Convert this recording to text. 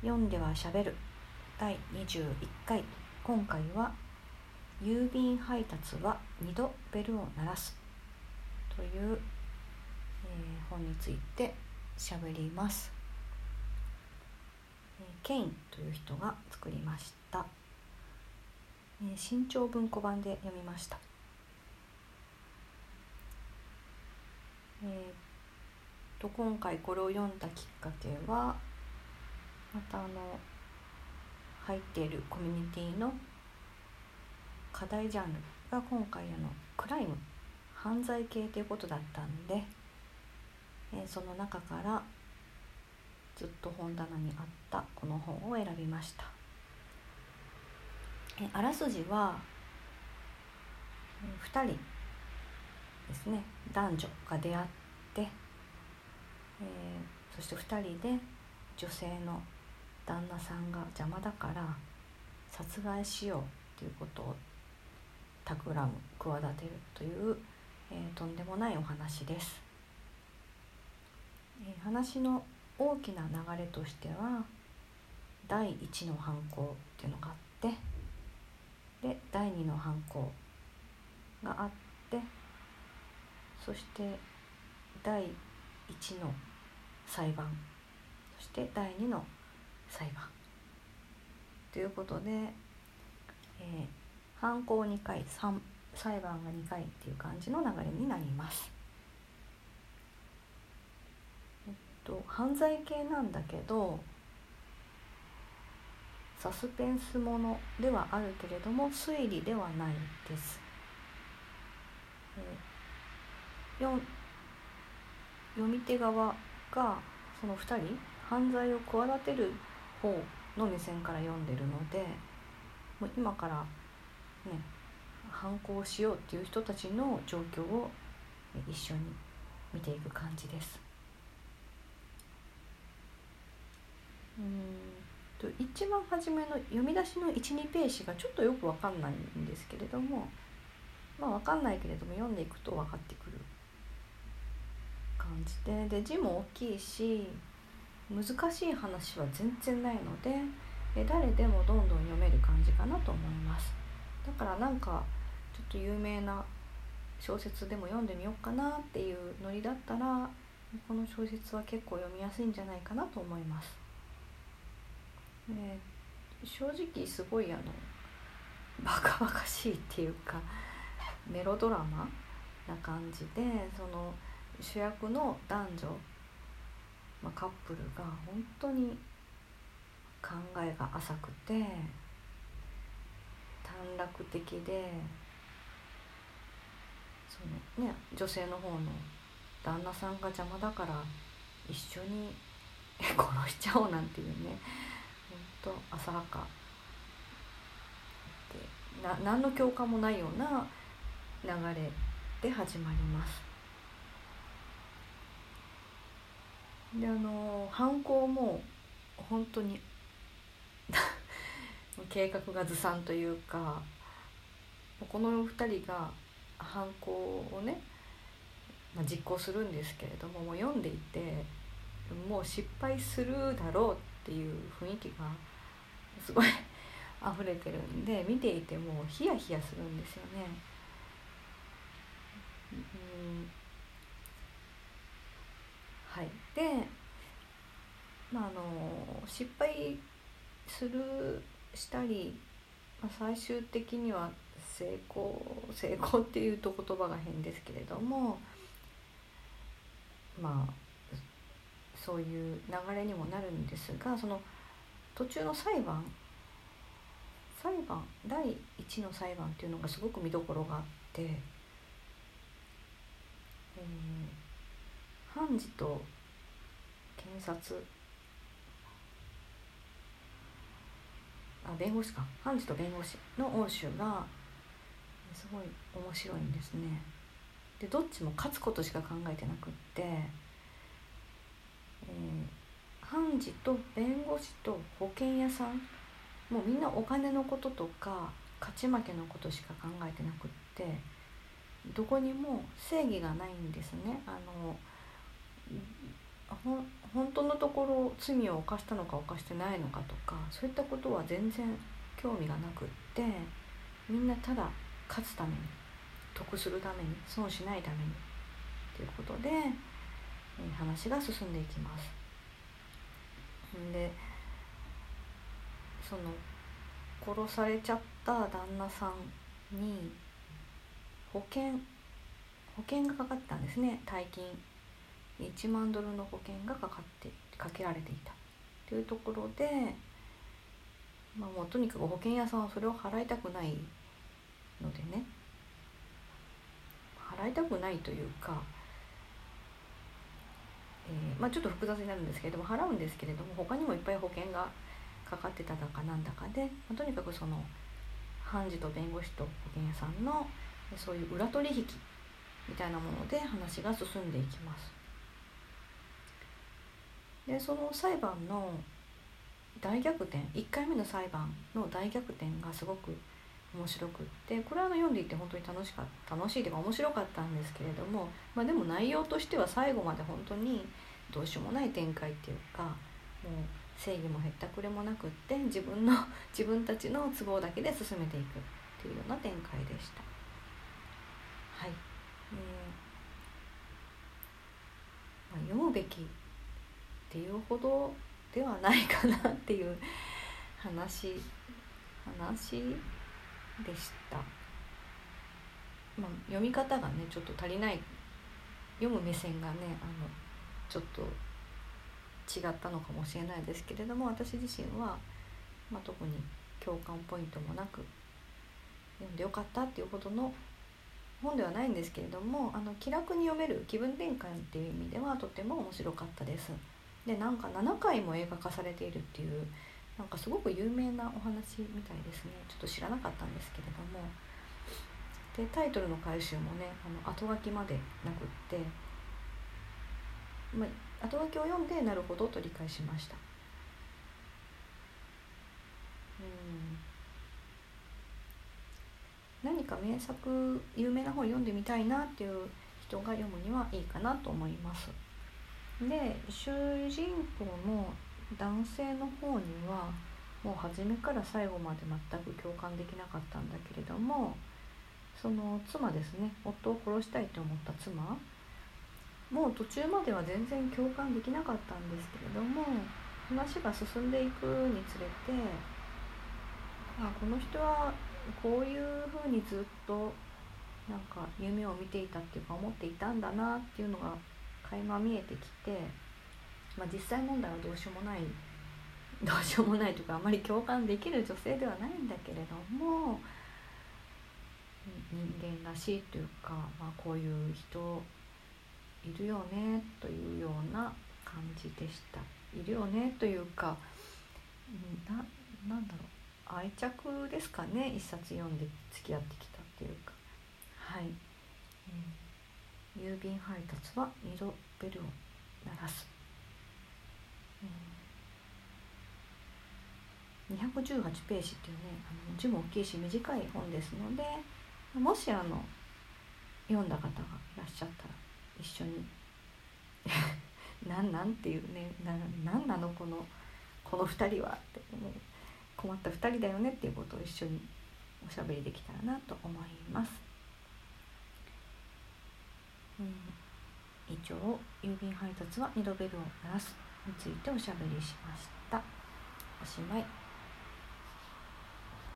読んではしゃべる第21回。今回は「郵便配達は2度ベルを鳴らす」という、えー、本についてしゃべります、えー、ケインという人が作りました、えー、新潮文庫版で読みました。えー、と今回これを読んだきっかけはまたあの入っているコミュニティの課題ジャンルが今回あのクライム犯罪系ということだったんで、え、その中からずっと本棚にあったこの本を選びました。えあらすじは、2人ですね男女が出会って、えー、そして2人で女性の旦那さんが邪魔だから殺害しようということを企む企てるという、えー、とんでもないお話です。えー、話の大きな流れとしては第1の犯行っていうのがあってで第2の犯行があってそして第1の裁判そして第2の裁判ということで、えー、犯行2回裁判が2回っていう感じの流れになります。えっと犯罪系なんだけどサスペンスものではあるけれども推理ではないです。えー、読み手側がその2人犯罪を企てる方の目線から読んでるのでもう今からね反抗しようっていう人たちの状況を一緒に見ていく感じです。うんと一番初めの読み出しの12ページがちょっとよく分かんないんですけれどもまあ分かんないけれども読んでいくと分かってくる感じでで字も大きいし難しい話は全然ないのでえ誰でもどんどん読める感じかなと思います。だからなんかちょっと有名な小説でも読んでみようかなっていうノリだったらこの小説は結構読みやすいんじゃないかなと思います、え正直すごいあのバカバカしいっていうかメロドラマな感じでその主役の男女まあ、カップルが本当に考えが浅くて短絡的でそのね女性の方の旦那さんが邪魔だから一緒に 殺しちゃおうなんていうねほんと浅はかでな何の共感もないような流れで始まります。であの犯行も本当に 計画がずさんというかこの2人が犯行をね、まあ、実行するんですけれどももう読んでいてもう失敗するだろうっていう雰囲気がすごい 溢れてるんで見ていてもヒヤヒヤするんですよね。うんはい、で、まあ、あの失敗するしたり、まあ、最終的には成功成功っていうと言葉が変ですけれどもまあそういう流れにもなるんですがその途中の裁判裁判第1の裁判っていうのがすごく見どころがあって、えー判事と検察あ弁護士か判事と弁護士の応酬がすごい面白いんですね。でどっちも勝つことしか考えてなくって、えー、判事と弁護士と保険屋さんもうみんなお金のこととか勝ち負けのことしか考えてなくってどこにも正義がないんですね。あのほ本当のところ罪を犯したのか犯してないのかとかそういったことは全然興味がなくってみんなただ勝つために得するために損しないためにということで話が進んでいきます。でその殺されちゃった旦那さんに保険保険がかかったんですね大金1万ドルの保険がかかってかけられていたというところで、まあ、もうとにかく保険屋さんはそれを払いたくないのでね払いたくないというか、えー、まあ、ちょっと複雑になるんですけれども払うんですけれども他にもいっぱい保険がかかってただかなんだかで、まあ、とにかくその判事と弁護士と保険屋さんのそういう裏取引みたいなもので話が進んでいきます。でその裁判の大逆転1回目の裁判の大逆転がすごく面白くってこれはあの読んでいて本当に楽しかった楽しいというか面白かったんですけれども、まあ、でも内容としては最後まで本当にどうしようもない展開っていうかもう正義もへったくれもなくって自分の 自分たちの都合だけで進めていくっていうような展開でした。はい、えーま、読むべきっていうほどではないかなっていう話話でした、まあ、読み方がねちょっと足りない読む目線がねあのちょっと違ったのかもしれないですけれども私自身は、まあ、特に共感ポイントもなく読んでよかったっていうほどの本ではないんですけれどもあの気楽に読める気分転換っていう意味ではとても面白かったです。でなんか7回も映画化されているっていうなんかすごく有名なお話みたいですね。ちょっと知らなかったんですけれども。でタイトルの回収もねあの後書きまでなくって、まあ、後書きを読んでなるほどと理解しました。うん。何か名作有名な本読んでみたいなっていう人が読むにはいいかなと思います。で主人公の男性の方にはもう初めから最後まで全く共感できなかったんだけれどもその妻ですね夫を殺したいと思った妻もう途中までは全然共感できなかったんですけれども話が進んでいくにつれてあこの人はこういうふうにずっとなんか夢を見ていたっていうか思っていたんだなっていうのが垣間見えてきて、まあ、実際問題はどうしようもない どうしようもないというかあまり共感できる女性ではないんだけれども人間らしいというか、まあ、こういう人いるよねというような感じでした。いるよねというかななんだろう。愛着ですかね。一冊読んで付き合ってきたっていうか。はい、うん郵便配達は2度ベルを鳴らす、うん、218ページっていうねあの字も大きいし短い本ですのでもしあの読んだ方がいらっしゃったら一緒に なんなんっていうねななんなのこのこの2人はってもう。困った2人だよねっていうことを一緒におしゃべりできたらなと思います。以上郵便配達は2度ベルを鳴らす。についておしゃべりしました。おしまい。